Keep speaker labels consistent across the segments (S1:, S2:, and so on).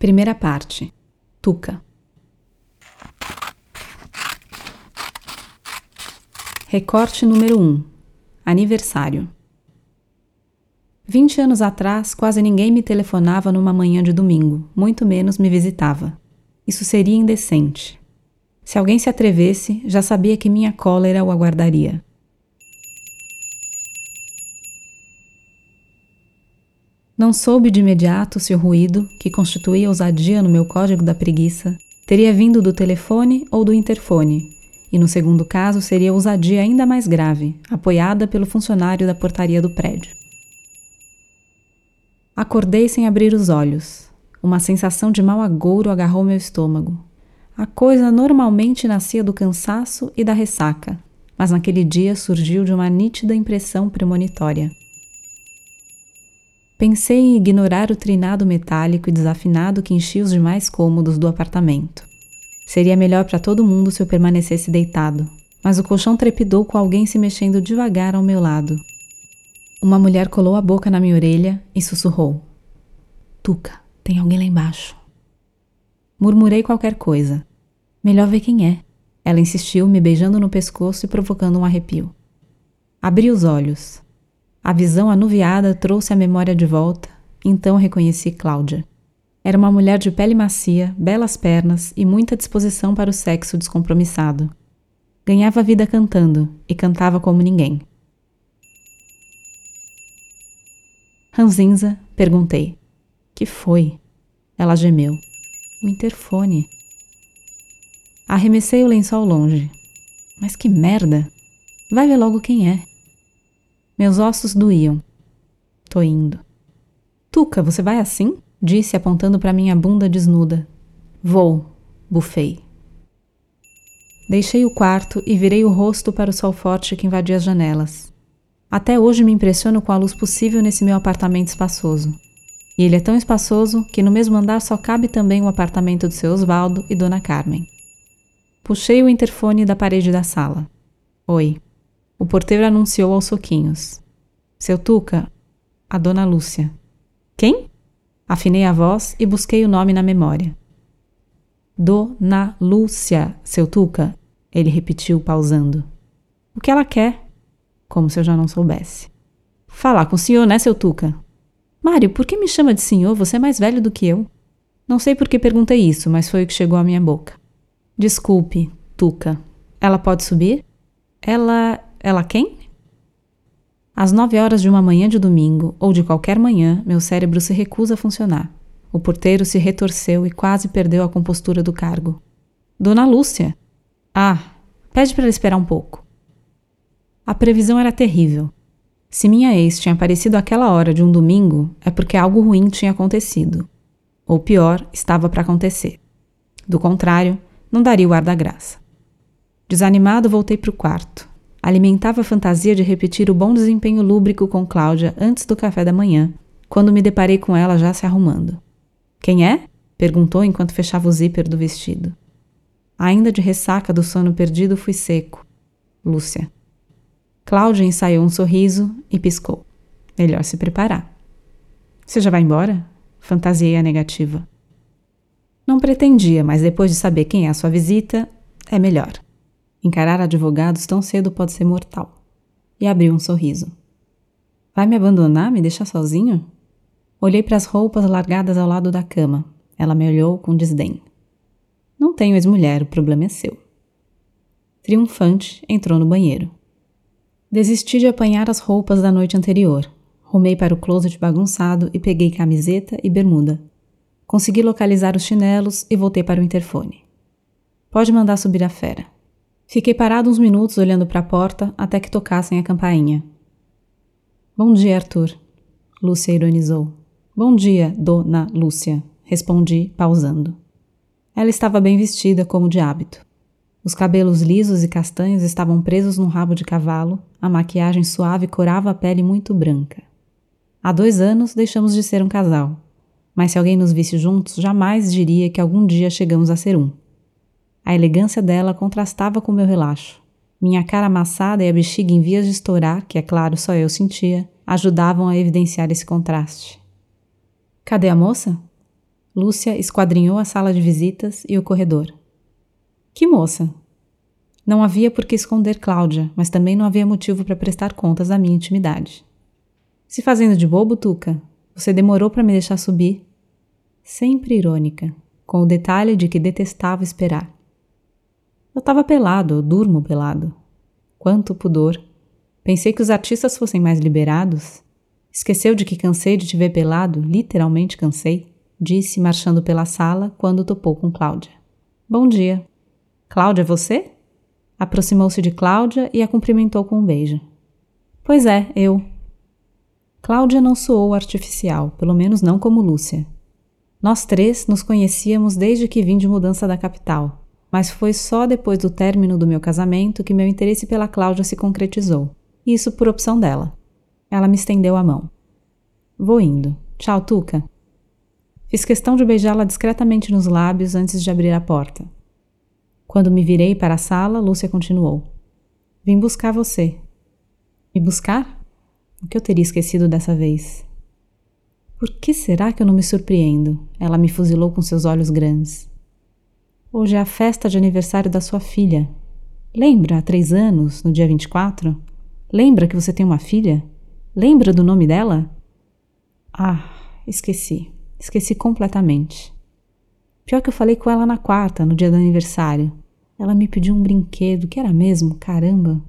S1: Primeira parte. Tuca. Recorte número 1. Aniversário. Vinte anos atrás, quase ninguém me telefonava numa manhã de domingo, muito menos me visitava. Isso seria indecente. Se alguém se atrevesse, já sabia que minha cólera o aguardaria. Não soube de imediato se o ruído, que constituía ousadia no meu código da preguiça, teria vindo do telefone ou do interfone, e no segundo caso seria ousadia ainda mais grave, apoiada pelo funcionário da portaria do prédio. Acordei sem abrir os olhos. Uma sensação de mau agouro agarrou meu estômago. A coisa normalmente nascia do cansaço e da ressaca, mas naquele dia surgiu de uma nítida impressão premonitória. Pensei em ignorar o trinado metálico e desafinado que enchia os demais cômodos do apartamento. Seria melhor para todo mundo se eu permanecesse deitado, mas o colchão trepidou com alguém se mexendo devagar ao meu lado. Uma mulher colou a boca na minha orelha e sussurrou: Tuca, tem alguém lá embaixo. Murmurei qualquer coisa. Melhor ver quem é. Ela insistiu, me beijando no pescoço e provocando um arrepio. Abri os olhos. A visão anuviada trouxe a memória de volta, então reconheci Cláudia. Era uma mulher de pele macia, belas pernas e muita disposição para o sexo descompromissado. Ganhava vida cantando e cantava como ninguém. Ranzinza, perguntei. Que foi? Ela gemeu. O interfone. Arremessei o lençol longe. Mas que merda! Vai ver logo quem é. Meus ossos doíam. Tô indo. Tuca, você vai assim? Disse apontando para minha bunda desnuda. Vou, bufei. Deixei o quarto e virei o rosto para o sol forte que invadia as janelas. Até hoje me impressiono com a luz possível nesse meu apartamento espaçoso. E ele é tão espaçoso que no mesmo andar só cabe também o apartamento do seu Osvaldo e Dona Carmen. Puxei o interfone da parede da sala. Oi. O porteiro anunciou aos soquinhos. Seu Tuca, a dona Lúcia. Quem? Afinei a voz e busquei o nome na memória. Dona Lúcia, seu Tuca, ele repetiu, pausando. O que ela quer? Como se eu já não soubesse. Falar com o senhor, né, seu Tuca? Mário, por que me chama de senhor? Você é mais velho do que eu. Não sei por que perguntei isso, mas foi o que chegou à minha boca. Desculpe, Tuca. Ela pode subir? Ela ela quem? Às nove horas de uma manhã de domingo, ou de qualquer manhã, meu cérebro se recusa a funcionar. O porteiro se retorceu e quase perdeu a compostura do cargo. Dona Lúcia! Ah, pede para esperar um pouco. A previsão era terrível. Se minha ex tinha aparecido àquela hora de um domingo, é porque algo ruim tinha acontecido. Ou pior, estava para acontecer. Do contrário, não daria o ar da graça. Desanimado, voltei para o quarto. Alimentava a fantasia de repetir o bom desempenho lúbrico com Cláudia antes do café da manhã, quando me deparei com ela já se arrumando. Quem é? perguntou enquanto fechava o zíper do vestido. Ainda de ressaca do sono perdido, fui seco. Lúcia. Cláudia ensaiou um sorriso e piscou. Melhor se preparar. Você já vai embora? Fantasiei a negativa. Não pretendia, mas depois de saber quem é a sua visita, é melhor. Encarar advogados tão cedo pode ser mortal. E abriu um sorriso. Vai me abandonar, me deixar sozinho? Olhei para as roupas largadas ao lado da cama. Ela me olhou com desdém. Não tenho ex-mulher, o problema é seu. Triunfante, entrou no banheiro. Desisti de apanhar as roupas da noite anterior. Rumei para o closet bagunçado e peguei camiseta e bermuda. Consegui localizar os chinelos e voltei para o interfone. Pode mandar subir a fera. Fiquei parado uns minutos olhando para a porta até que tocassem a campainha. Bom dia, Arthur. Lúcia ironizou. Bom dia, dona Lúcia, respondi, pausando. Ela estava bem vestida, como de hábito. Os cabelos lisos e castanhos estavam presos num rabo de cavalo, a maquiagem suave corava a pele muito branca. Há dois anos deixamos de ser um casal, mas se alguém nos visse juntos, jamais diria que algum dia chegamos a ser um. A elegância dela contrastava com meu relaxo. Minha cara amassada e a bexiga em vias de estourar, que é claro só eu sentia, ajudavam a evidenciar esse contraste. Cadê a moça? Lúcia esquadrinhou a sala de visitas e o corredor. Que moça! Não havia por que esconder Cláudia, mas também não havia motivo para prestar contas da minha intimidade. Se fazendo de bobo, Tuca, você demorou para me deixar subir. Sempre irônica, com o detalhe de que detestava esperar. Eu estava pelado, eu durmo pelado. Quanto pudor! Pensei que os artistas fossem mais liberados. Esqueceu de que cansei de te ver pelado, literalmente cansei, disse, marchando pela sala quando topou com Cláudia. Bom dia. Cláudia, é você? Aproximou-se de Cláudia e a cumprimentou com um beijo. Pois é, eu. Cláudia não soou artificial, pelo menos não como Lúcia. Nós três nos conhecíamos desde que vim de mudança da capital, mas foi só depois do término do meu casamento que meu interesse pela Cláudia se concretizou. Isso por opção dela. Ela me estendeu a mão. Vou indo. Tchau, Tuca. Fiz questão de beijá-la discretamente nos lábios antes de abrir a porta. Quando me virei para a sala, Lúcia continuou. Vim buscar você. Me buscar? O que eu teria esquecido dessa vez? Por que será que eu não me surpreendo? Ela me fuzilou com seus olhos grandes. Hoje é a festa de aniversário da sua filha. Lembra, há três anos, no dia 24? Lembra que você tem uma filha? Lembra do nome dela? Ah, esqueci. Esqueci completamente. Pior que eu falei com ela na quarta, no dia do aniversário. Ela me pediu um brinquedo, que era mesmo, caramba.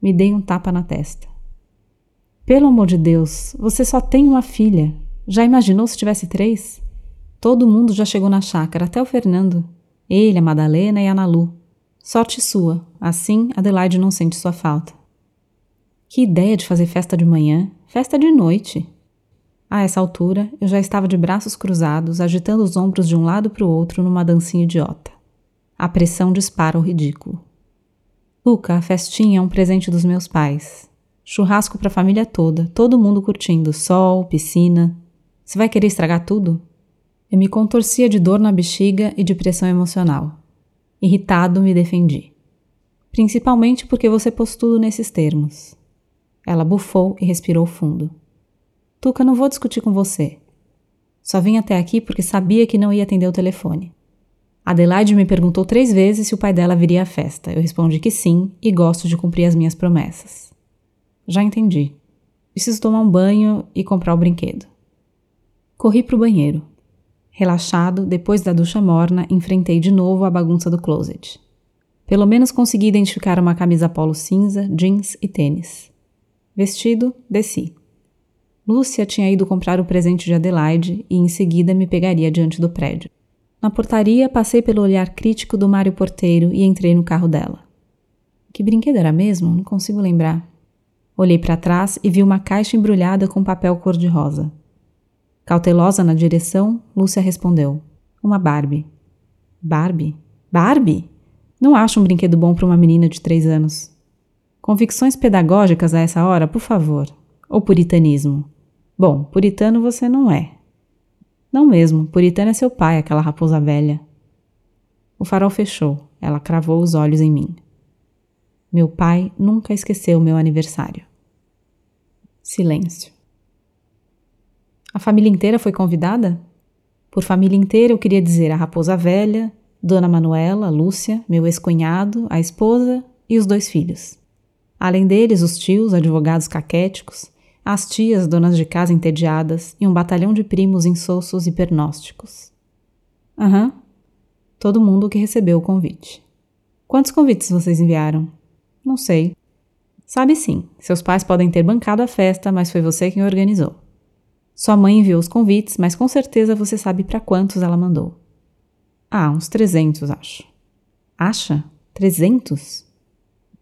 S1: Me dei um tapa na testa. Pelo amor de Deus, você só tem uma filha. Já imaginou se tivesse três? Todo mundo já chegou na chácara, até o Fernando. Ele, a Madalena e a Nalu. Sorte sua, assim Adelaide não sente sua falta. Que ideia de fazer festa de manhã, festa de noite. A essa altura, eu já estava de braços cruzados, agitando os ombros de um lado para o outro numa dancinha idiota. A pressão dispara o ridículo. Luca, a festinha é um presente dos meus pais. Churrasco para a família toda, todo mundo curtindo, sol, piscina. Você vai querer estragar tudo? Eu me contorcia de dor na bexiga e de pressão emocional. Irritado, me defendi. Principalmente porque você pôs tudo nesses termos. Ela bufou e respirou fundo. Tuca, não vou discutir com você. Só vim até aqui porque sabia que não ia atender o telefone. Adelaide me perguntou três vezes se o pai dela viria à festa. Eu respondi que sim e gosto de cumprir as minhas promessas. Já entendi. Preciso tomar um banho e comprar o brinquedo. Corri para o banheiro. Relaxado, depois da ducha morna, enfrentei de novo a bagunça do closet. Pelo menos consegui identificar uma camisa polo cinza, jeans e tênis. Vestido, desci. Lúcia tinha ido comprar o presente de Adelaide e em seguida me pegaria diante do prédio. Na portaria, passei pelo olhar crítico do Mário Porteiro e entrei no carro dela. Que brinquedo era mesmo? Não consigo lembrar. Olhei para trás e vi uma caixa embrulhada com papel cor-de-rosa. Cautelosa na direção, Lúcia respondeu: Uma Barbie. Barbie? Barbie? Não acho um brinquedo bom para uma menina de três anos. Convicções pedagógicas a essa hora, por favor. Ou puritanismo? Bom, puritano você não é. Não mesmo, puritano é seu pai, aquela raposa velha. O farol fechou, ela cravou os olhos em mim. Meu pai nunca esqueceu meu aniversário. Silêncio. A família inteira foi convidada? Por família inteira eu queria dizer a raposa velha, Dona Manuela, Lúcia, meu ex-cunhado, a esposa e os dois filhos. Além deles, os tios, advogados caquéticos, as tias, donas de casa entediadas e um batalhão de primos insossos e pernósticos. Aham. Uhum. Todo mundo que recebeu o convite. Quantos convites vocês enviaram? Não sei. Sabe sim, seus pais podem ter bancado a festa, mas foi você quem organizou. Sua mãe enviou os convites, mas com certeza você sabe para quantos ela mandou. Ah, uns 300, acho. Acha? 300?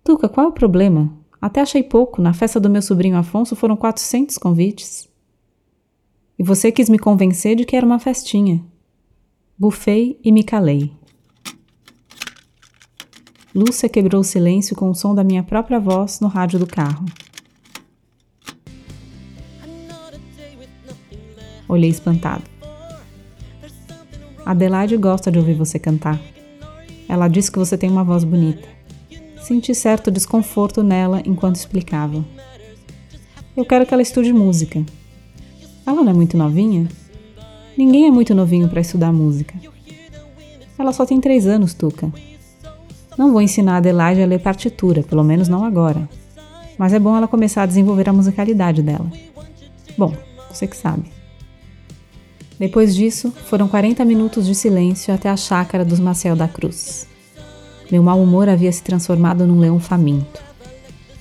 S1: Tuca, qual é o problema? Até achei pouco. Na festa do meu sobrinho Afonso foram 400 convites. E você quis me convencer de que era uma festinha. Bufei e me calei. Lúcia quebrou o silêncio com o som da minha própria voz no rádio do carro. Olhei espantado. Adelaide gosta de ouvir você cantar. Ela disse que você tem uma voz bonita. Senti certo desconforto nela enquanto explicava. Eu quero que ela estude música. Ela não é muito novinha? Ninguém é muito novinho para estudar música. Ela só tem três anos, Tuca. Não vou ensinar a Adelaide a ler partitura, pelo menos não agora. Mas é bom ela começar a desenvolver a musicalidade dela. Bom, você que sabe. Depois disso, foram 40 minutos de silêncio até a chácara dos Maciel da Cruz. Meu mau humor havia se transformado num leão faminto.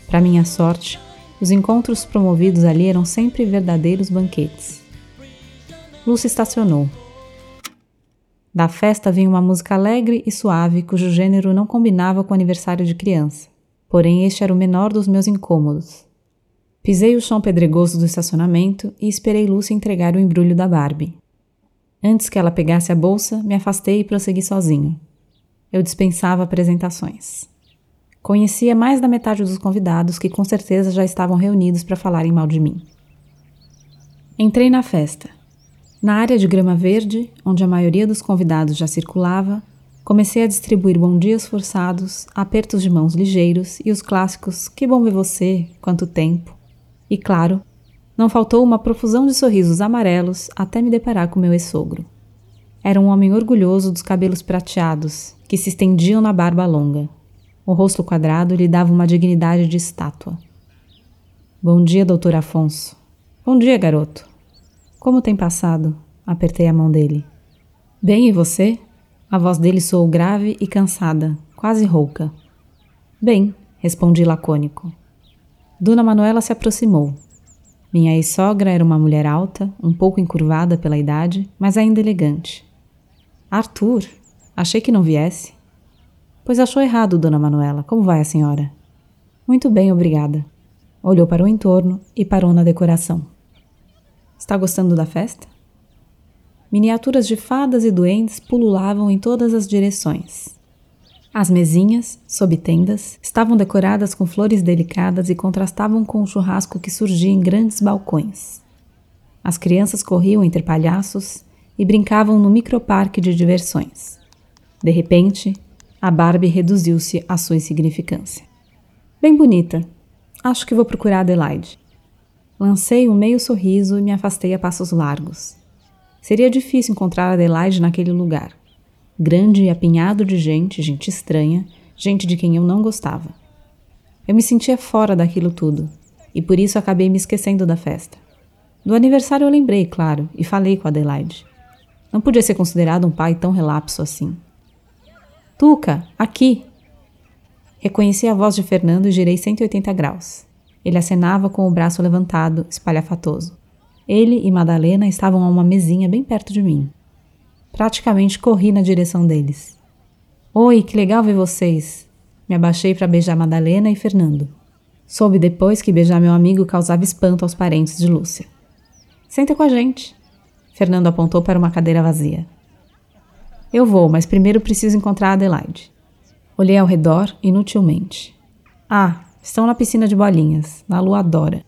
S1: Para minha sorte, os encontros promovidos ali eram sempre verdadeiros banquetes. Lúcia estacionou. Da festa vinha uma música alegre e suave cujo gênero não combinava com o aniversário de criança. Porém, este era o menor dos meus incômodos. Pisei o chão pedregoso do estacionamento e esperei Lúcia entregar o embrulho da Barbie. Antes que ela pegasse a bolsa, me afastei e prossegui sozinho. Eu dispensava apresentações. Conhecia mais da metade dos convidados que com certeza já estavam reunidos para falarem mal de mim. Entrei na festa. Na área de grama verde, onde a maioria dos convidados já circulava, comecei a distribuir bom dias forçados, apertos de mãos ligeiros e os clássicos Que bom ver você, quanto tempo. E claro, não faltou uma profusão de sorrisos amarelos até me deparar com meu ex-sogro. Era um homem orgulhoso dos cabelos prateados, que se estendiam na barba longa. O rosto quadrado lhe dava uma dignidade de estátua. Bom dia, doutor Afonso. Bom dia, garoto. Como tem passado? Apertei a mão dele. Bem, e você? A voz dele soou grave e cansada, quase rouca. Bem, respondi lacônico. Dona Manuela se aproximou, minha ex-sogra era uma mulher alta, um pouco encurvada pela idade, mas ainda elegante. Arthur, achei que não viesse. Pois achou errado, dona Manuela. Como vai a senhora? Muito bem, obrigada. Olhou para o entorno e parou na decoração. Está gostando da festa? Miniaturas de fadas e duendes pululavam em todas as direções. As mesinhas, sob tendas, estavam decoradas com flores delicadas e contrastavam com o churrasco que surgia em grandes balcões. As crianças corriam entre palhaços e brincavam no microparque de diversões. De repente, a Barbie reduziu-se à sua insignificância. Bem bonita. Acho que vou procurar Adelaide. Lancei um meio sorriso e me afastei a passos largos. Seria difícil encontrar Adelaide naquele lugar grande e apinhado de gente, gente estranha, gente de quem eu não gostava. Eu me sentia fora daquilo tudo, e por isso acabei me esquecendo da festa. Do aniversário eu lembrei, claro, e falei com Adelaide. Não podia ser considerado um pai tão relapso assim. Tuca, aqui! Reconheci a voz de Fernando e girei 180 graus. Ele acenava com o braço levantado, espalhafatoso. Ele e Madalena estavam a uma mesinha bem perto de mim. Praticamente corri na direção deles. Oi, que legal ver vocês! Me abaixei para beijar Madalena e Fernando. Soube depois que beijar meu amigo causava espanto aos parentes de Lúcia. Senta com a gente. Fernando apontou para uma cadeira vazia. Eu vou, mas primeiro preciso encontrar Adelaide. Olhei ao redor inutilmente. Ah, estão na piscina de bolinhas, na lua adora.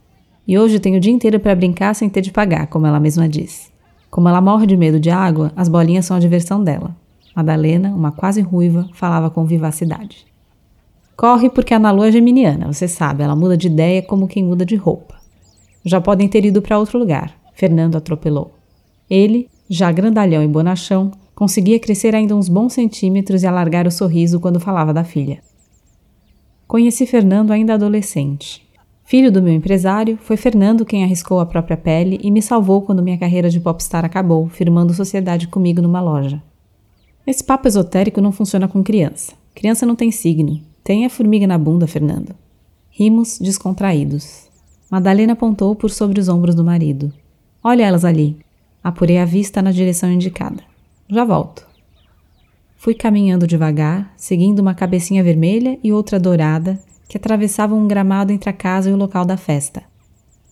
S1: E hoje tenho o dia inteiro para brincar sem ter de pagar, como ela mesma disse. Como ela morre de medo de água, as bolinhas são a diversão dela. Madalena, uma quase ruiva, falava com vivacidade. Corre porque a Nalu é geminiana, você sabe, ela muda de ideia como quem muda de roupa. Já podem ter ido para outro lugar, Fernando atropelou. Ele, já grandalhão e bonachão, conseguia crescer ainda uns bons centímetros e alargar o sorriso quando falava da filha. Conheci Fernando ainda adolescente. Filho do meu empresário, foi Fernando quem arriscou a própria pele e me salvou quando minha carreira de popstar acabou, firmando sociedade comigo numa loja. Esse papo esotérico não funciona com criança. Criança não tem signo. Tem a formiga na bunda, Fernando. Rimos descontraídos. Madalena apontou por sobre os ombros do marido. Olha elas ali. Apurei a vista na direção indicada. Já volto. Fui caminhando devagar, seguindo uma cabecinha vermelha e outra dourada, que atravessavam um gramado entre a casa e o local da festa.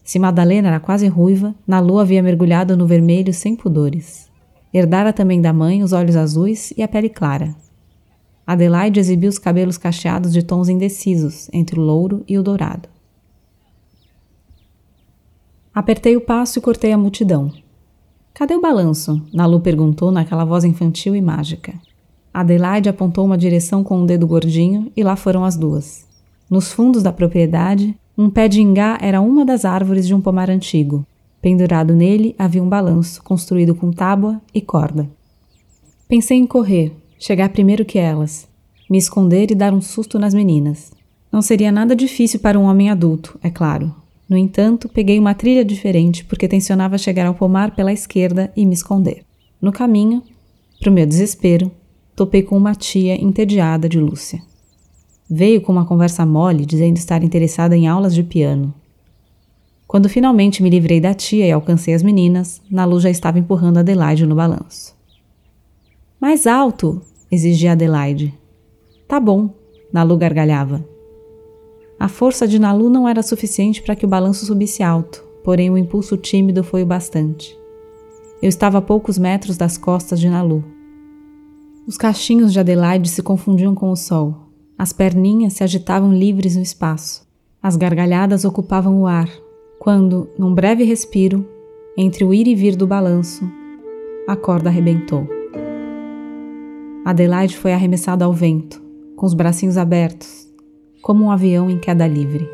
S1: Se Madalena era quase ruiva, na lua havia mergulhado no vermelho sem pudores. Herdara também da mãe os olhos azuis e a pele clara. Adelaide exibiu os cabelos cacheados de tons indecisos entre o louro e o dourado. Apertei o passo e cortei a multidão. Cadê o balanço? Nalu perguntou naquela voz infantil e mágica. Adelaide apontou uma direção com um dedo gordinho e lá foram as duas. Nos fundos da propriedade, um pé de ingá era uma das árvores de um pomar antigo. Pendurado nele havia um balanço construído com tábua e corda. Pensei em correr, chegar primeiro que elas, me esconder e dar um susto nas meninas. Não seria nada difícil para um homem adulto, é claro. No entanto, peguei uma trilha diferente porque tensionava chegar ao pomar pela esquerda e me esconder. No caminho, para o meu desespero, topei com uma tia entediada de Lúcia. Veio com uma conversa mole dizendo estar interessada em aulas de piano. Quando finalmente me livrei da tia e alcancei as meninas, Nalu já estava empurrando Adelaide no balanço. Mais alto! exigia Adelaide. Tá bom, Nalu gargalhava. A força de Nalu não era suficiente para que o balanço subisse alto, porém o impulso tímido foi o bastante. Eu estava a poucos metros das costas de Nalu. Os cachinhos de Adelaide se confundiam com o sol. As perninhas se agitavam livres no espaço. As gargalhadas ocupavam o ar, quando, num breve respiro, entre o ir e vir do balanço, a corda arrebentou. Adelaide foi arremessada ao vento, com os bracinhos abertos, como um avião em queda livre.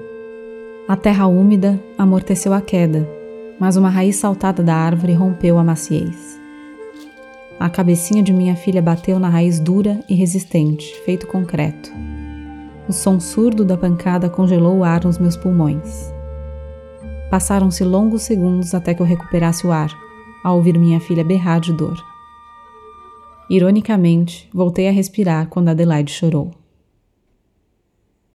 S1: A terra úmida amorteceu a queda, mas uma raiz saltada da árvore rompeu a maciez. A cabecinha de minha filha bateu na raiz dura e resistente, feito concreto. O som surdo da pancada congelou o ar nos meus pulmões. Passaram-se longos segundos até que eu recuperasse o ar, ao ouvir minha filha berrar de dor. Ironicamente, voltei a respirar quando Adelaide chorou.